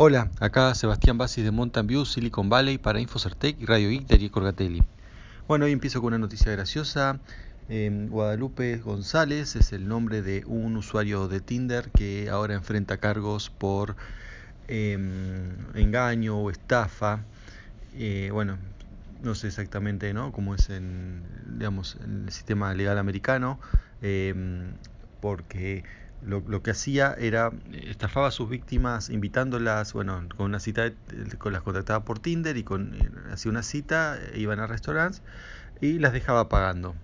Hola, acá Sebastián Basis de Mountain View, Silicon Valley para Infocertec y Radio Geek y Corgatelli. Bueno, hoy empiezo con una noticia graciosa. Eh, Guadalupe González es el nombre de un usuario de Tinder que ahora enfrenta cargos por eh, engaño o estafa. Eh, bueno, no sé exactamente cómo es en el sistema legal americano, em, porque lo, que hacía era estafaba a sus víctimas invitándolas, bueno, con una cita, con las contactaba por Tinder y con hacía una cita, iban a restaurantes y las dejaba pagando.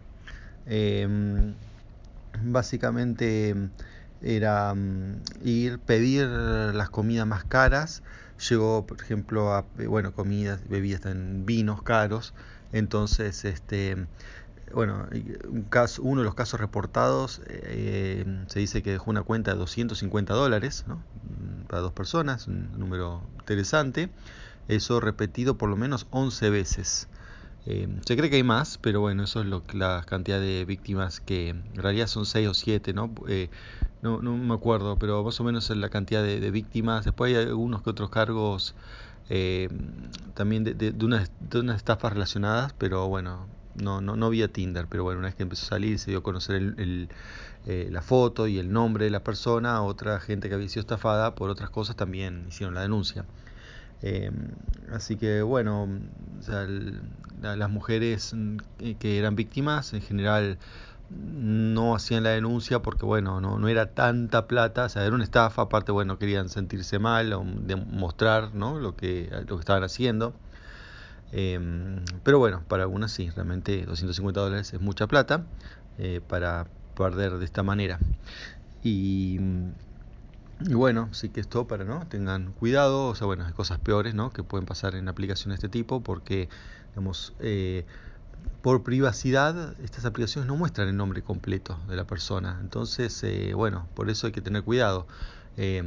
Eh, básicamente era um, ir pedir las comidas más caras. Llegó, por ejemplo, a bueno, comidas, bebidas en vinos caros. Entonces, este bueno, un caso, uno de los casos reportados eh, se dice que dejó una cuenta de 250 dólares ¿no? para dos personas, un número interesante. Eso repetido por lo menos 11 veces. Eh, se cree que hay más, pero bueno, eso es lo, la cantidad de víctimas que en realidad son 6 o 7, ¿no? Eh, ¿no? no, me acuerdo, pero más o menos es la cantidad de, de víctimas. Después hay algunos que otros cargos eh, también de, de, de, unas, de unas estafas relacionadas, pero bueno, no, no, no vía Tinder, pero bueno, una vez que empezó a salir se dio a conocer el, el, eh, la foto y el nombre de la persona, otra gente que había sido estafada por otras cosas también hicieron la denuncia. Eh, así que bueno, las mujeres que eran víctimas en general no hacían la denuncia porque bueno, no, no era tanta plata, o sea, era una estafa, aparte bueno, querían sentirse mal o demostrar ¿no? lo, que, lo que estaban haciendo. Eh, pero bueno, para algunas sí, realmente 250 dólares es mucha plata eh, para perder de esta manera. Y, bueno, sí que esto para no tengan cuidado, o sea, bueno, hay cosas peores ¿no? que pueden pasar en aplicaciones de este tipo porque, digamos, eh, por privacidad estas aplicaciones no muestran el nombre completo de la persona. Entonces, eh, bueno, por eso hay que tener cuidado. Eh,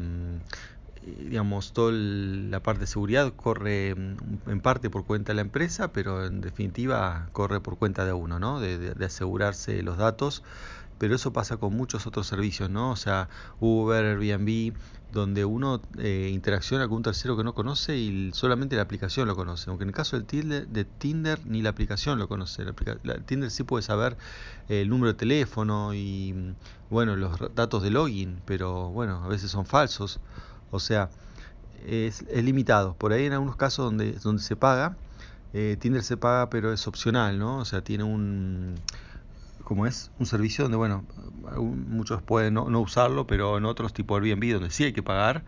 digamos, toda la parte de seguridad corre mm, en parte por cuenta de la empresa, pero en definitiva corre por cuenta de uno, ¿no? De, de, asegurarse los datos. Pero eso pasa con muchos otros servicios, ¿no? O sea, Uber, Airbnb, donde uno eh, interacciona con un tercero que no conoce y solamente la aplicación lo conoce. Aunque en el caso del Tinder, de Tinder ni la aplicación lo conoce. Tinder sí puede saber eh, el número de teléfono y, bueno, los datos de login, pero bueno, a veces son falsos. O sea, es, limitado. Por ahí en algunos casos donde, donde se paga, eh, Tinder se paga pero es opcional, ¿no? O sea, tiene un como es un servicio donde, bueno, muchos pueden no, no, usarlo, pero en otros tipo Airbnb donde sí hay que pagar,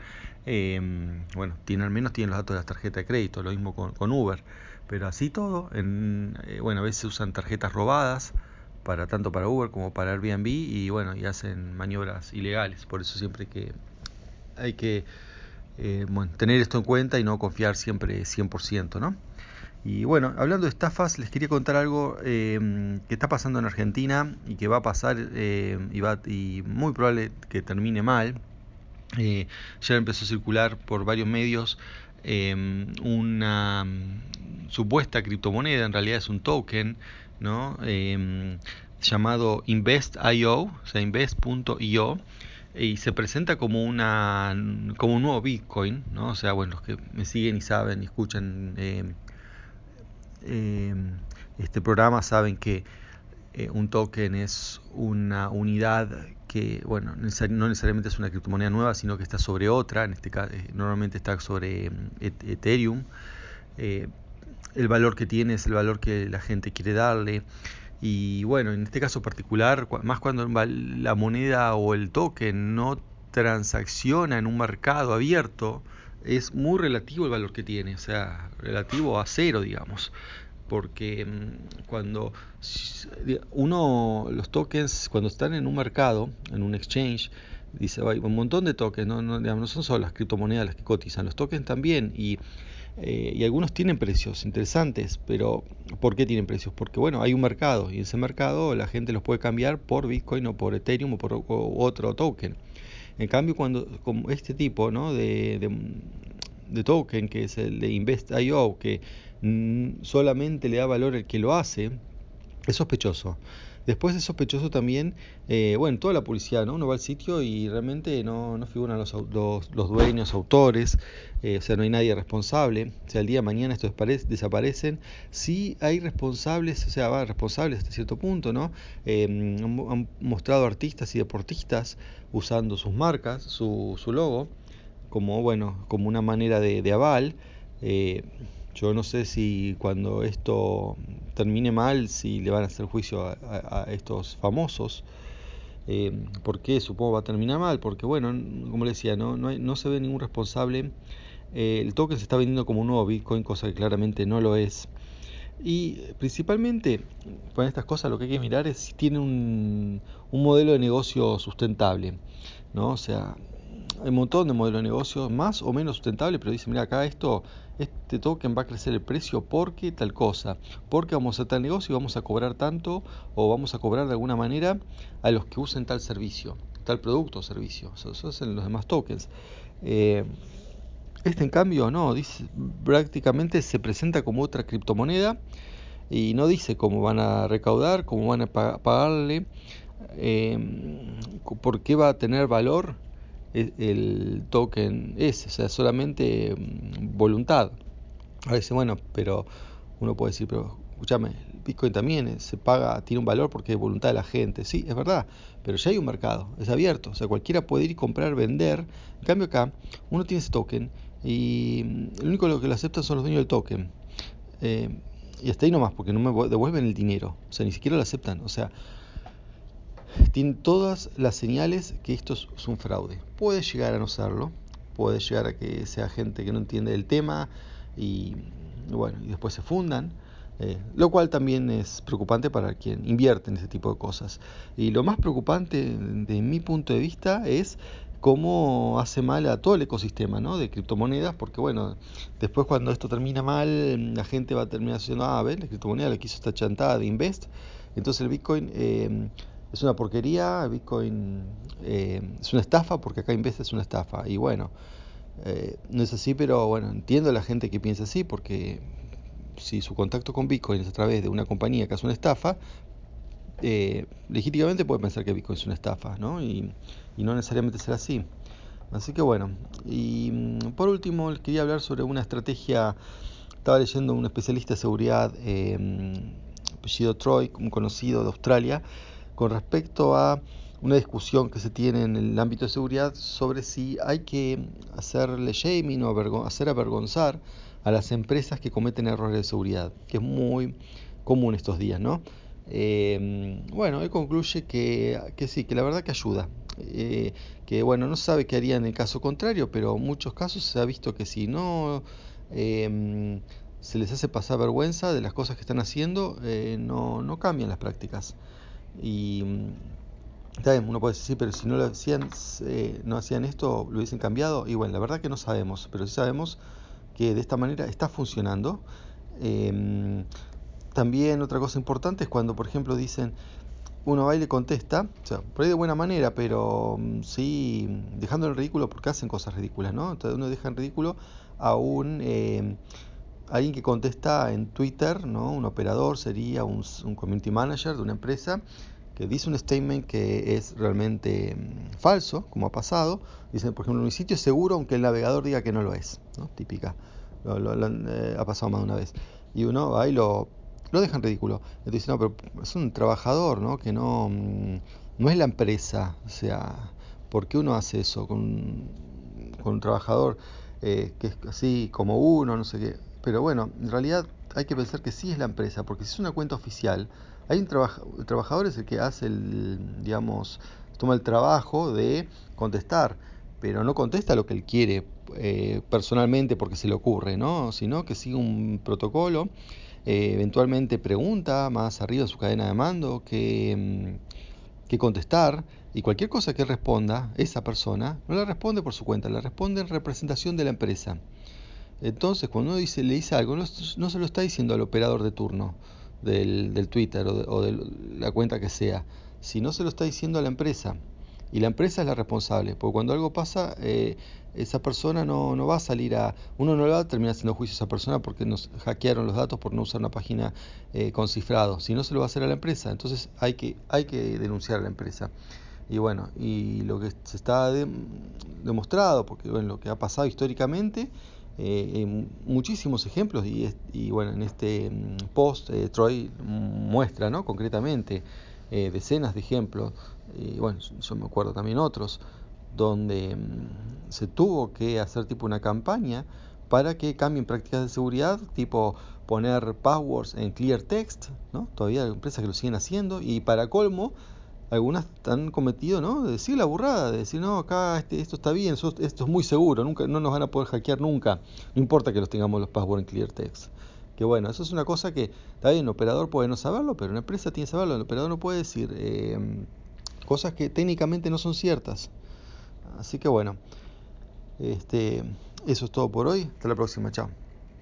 eh, bueno, tiene, al menos tienen los datos de la tarjeta de crédito, lo mismo con, con Uber. Pero así todo, en, eh, bueno, a veces usan tarjetas robadas, para tanto para Uber como para Airbnb, y bueno, y hacen maniobras ilegales. Por eso siempre que hay que eh, bueno, tener esto en cuenta y no confiar siempre 100%, ¿no? Y bueno, hablando de estafas, les quería contar algo eh, que está pasando en Argentina y que va a pasar eh, y, va, y muy probable que termine mal. Eh, ya empezó a circular por varios medios una um, supuesta criptomoneda, en realidad es un token, ¿no? llamado Invest.io, invest.io y se presenta como una como un nuevo Bitcoin, ¿no? O sea, bueno, los que me siguen y saben y escuchan eh, eh, este programa saben que eh, un token es una unidad que, bueno, no necesariamente es una criptomoneda nueva, sino que está sobre otra, en este caso, eh, normalmente está sobre Ethereum. el valor que tiene es el valor que la gente quiere darle. Y bueno, en este caso particular, más cuando la moneda o el token no transacciona en un mercado abierto, es muy relativo el valor que tiene, o sea, relativo a cero, digamos. Porque cuando uno, los tokens, cuando están en un mercado, en un exchange, dice, hay un montón de tokens, no, no, no son solo las criptomonedas las que cotizan, los tokens también, y eh, y algunos tienen precios interesantes, pero ¿por qué tienen precios? Porque bueno, hay un mercado y ese mercado la gente los puede cambiar por Bitcoin o por Ethereum o por otro token. En cambio, cuando como este tipo ¿no? de, de, de token, que es el de Invest.io, que solamente le da valor el que lo hace, es sospechoso. Después es sospechoso también, eh, bueno, toda la publicidad, ¿no? Uno va al sitio y realmente no, no figuran los, los, los dueños, autores, eh, o sea, no hay nadie responsable. O sea, el día de mañana estos desaparecen. Sí hay responsables, o sea, va, responsables hasta cierto punto, ¿no? Eh, han, mostrado artistas y deportistas usando sus marcas, su, su logo, como, bueno, como una manera de, de aval. Yo no sé si cuando esto termine mal, si le van a hacer juicio a, estos famosos. Eh, ¿Por qué? Supongo va a terminar mal, porque bueno, como le decía, no, no se ve ningún responsable. Eh, el token se está vendiendo como un nuevo Bitcoin, cosa que claramente no lo es. Y principalmente con estas cosas lo que hay que mirar es si tiene un, un modelo de negocio sustentable. ¿no? O sea, hay un montón de modelos de negocio más o menos sustentables, pero dice, mira, acá esto este token va a crecer el precio porque tal cosa, porque vamos a tal negocio y vamos a cobrar tanto o vamos a cobrar de alguna manera a los que usen tal servicio, tal producto o servicio. Eso, eso es en los demás tokens. Eh, este en cambio no, dice, prácticamente se presenta como otra criptomoneda y no dice cómo van a recaudar, cómo van a pagarle, eh, por qué va a tener valor el token es, o sea, solamente mm, voluntad. A veces, bueno, pero uno puede decir, pero escúchame, Bitcoin también se paga, tiene un valor porque es voluntad de la gente. Sí, es verdad, pero ya hay un mercado, es abierto, o sea, cualquiera puede ir comprar, vender. En cambio acá, uno tiene ese token y mm, el único que lo aceptan son los dueños del token. Eh, y hasta ahí nomás, porque no me devuelven el dinero, o sea, ni siquiera lo aceptan. O sea, tiene todas las señales que esto es un fraude. Puede llegar a no serlo, puede llegar a que sea gente que no entiende el tema y bueno, y después se fundan, eh, lo cual también es preocupante para quien invierte en ese tipo de cosas. Y lo más preocupante de mi punto de vista es cómo hace mal a todo el ecosistema ¿no? de criptomonedas, porque bueno, después cuando esto termina mal, la gente va a terminar diciendo, ah, a ver, la criptomoneda le quiso esta chantada de Invest, entonces el Bitcoin eh, es una porquería, Bitcoin eh, es una estafa, porque acá Invest es una estafa. Y bueno, eh, no es así, pero bueno, entiendo a la gente que piensa así, porque si su contacto con Bitcoin es a través de una compañía que hace una estafa, eh, legítimamente puede pensar que Bitcoin es una estafa, ¿no? Y, no necesariamente será así. Así que bueno, y mm, por último quería hablar sobre una estrategia, estaba leyendo un especialista de seguridad, eh, apellido Troy, un conocido de Australia, con respecto a una discusión que se tiene en el ámbito de seguridad sobre si hay que hacerle shaming o hacer avergonzar a las empresas que cometen errores de seguridad, que es muy común estos días, ¿no? Eh, bueno, él concluye que, que, sí, que la verdad que ayuda, eh, que bueno, no sabe qué haría en el caso contrario, pero en muchos casos se ha visto que si no eh, se les hace pasar vergüenza de las cosas que están haciendo, eh, no, no cambian las prácticas. Y también uno puede decir, pero si no lo hacían, eh, no hacían esto, lo hubiesen cambiado. Y bueno, la verdad que no sabemos, pero sí sabemos que de esta manera está funcionando. Eh, también otra cosa importante es cuando, por ejemplo, dicen, uno va y le contesta, o sea, por ahí de buena manera, pero mm, sí dejando en ridículo porque hacen cosas ridículas, ¿no? Entonces uno deja en ridículo a un eh, alguien que contesta en Twitter, ¿no? Un operador sería un, un community manager de una empresa que dice un statement que es realmente mm, falso, como ha pasado. Dicen, por ejemplo, mi sitio es seguro aunque el navegador diga que no lo es, ¿no? Típica. Lo, lo, lo, eh, ha pasado más de una vez. Y uno va y lo, lo deja en ridículo. Entonces dice, no, pero es un trabajador, ¿no? Que no, mm, no es la empresa. O sea, ¿por qué uno hace eso con, con un trabajador eh, que es así como uno, no sé qué? Pero bueno, en realidad hay que pensar que sí es la empresa, porque si es una cuenta oficial, hay un el trabajador es el que hace el, digamos, toma el trabajo de contestar, pero no contesta lo que él quiere eh, personalmente porque se le ocurre, ¿no? Sino que sigue un protocolo, eh, eventualmente pregunta más arriba en su cadena de mando que, que contestar y cualquier cosa que responda esa persona no la responde por su cuenta, la responde en representación de la empresa. Entonces, cuando uno dice, le dice algo, no, se lo está diciendo al operador de turno del, del Twitter o de, o de, la cuenta que sea, sino se lo está diciendo a la empresa. y la empresa es la responsable, porque cuando algo pasa, eh, esa persona no, no, va a salir a, uno no va a terminar haciendo juicio a esa persona porque nos hackearon los datos por no usar una página eh, con cifrado, si no se lo va a hacer a la empresa, entonces hay que, hay que denunciar a la empresa. Y bueno, y lo que se está demostrado, porque bueno, lo que ha pasado históricamente, eh, muchísimos ejemplos y, bueno, en este mm, post eh, Troy muestra ¿no? concretamente eh, decenas de ejemplos, y bueno, yo me acuerdo también otros, donde mm, se tuvo que hacer tipo una campaña para que cambien prácticas de seguridad, tipo poner passwords en clear text, ¿no? todavía hay empresas que lo siguen haciendo, y para colmo, algunas han cometido, ¿no? De decir la burrada, de decir, no, acá este, esto está bien, esto, es muy seguro, nunca, no nos van a poder hackear nunca, no importa que los tengamos los passwords en clear text. Que bueno, eso es una cosa que, está bien, el operador puede no saberlo, pero una empresa tiene que saberlo, el operador no puede decir eh, cosas que técnicamente no son ciertas. Así que bueno, este, eso es todo por hoy, hasta la próxima, chao.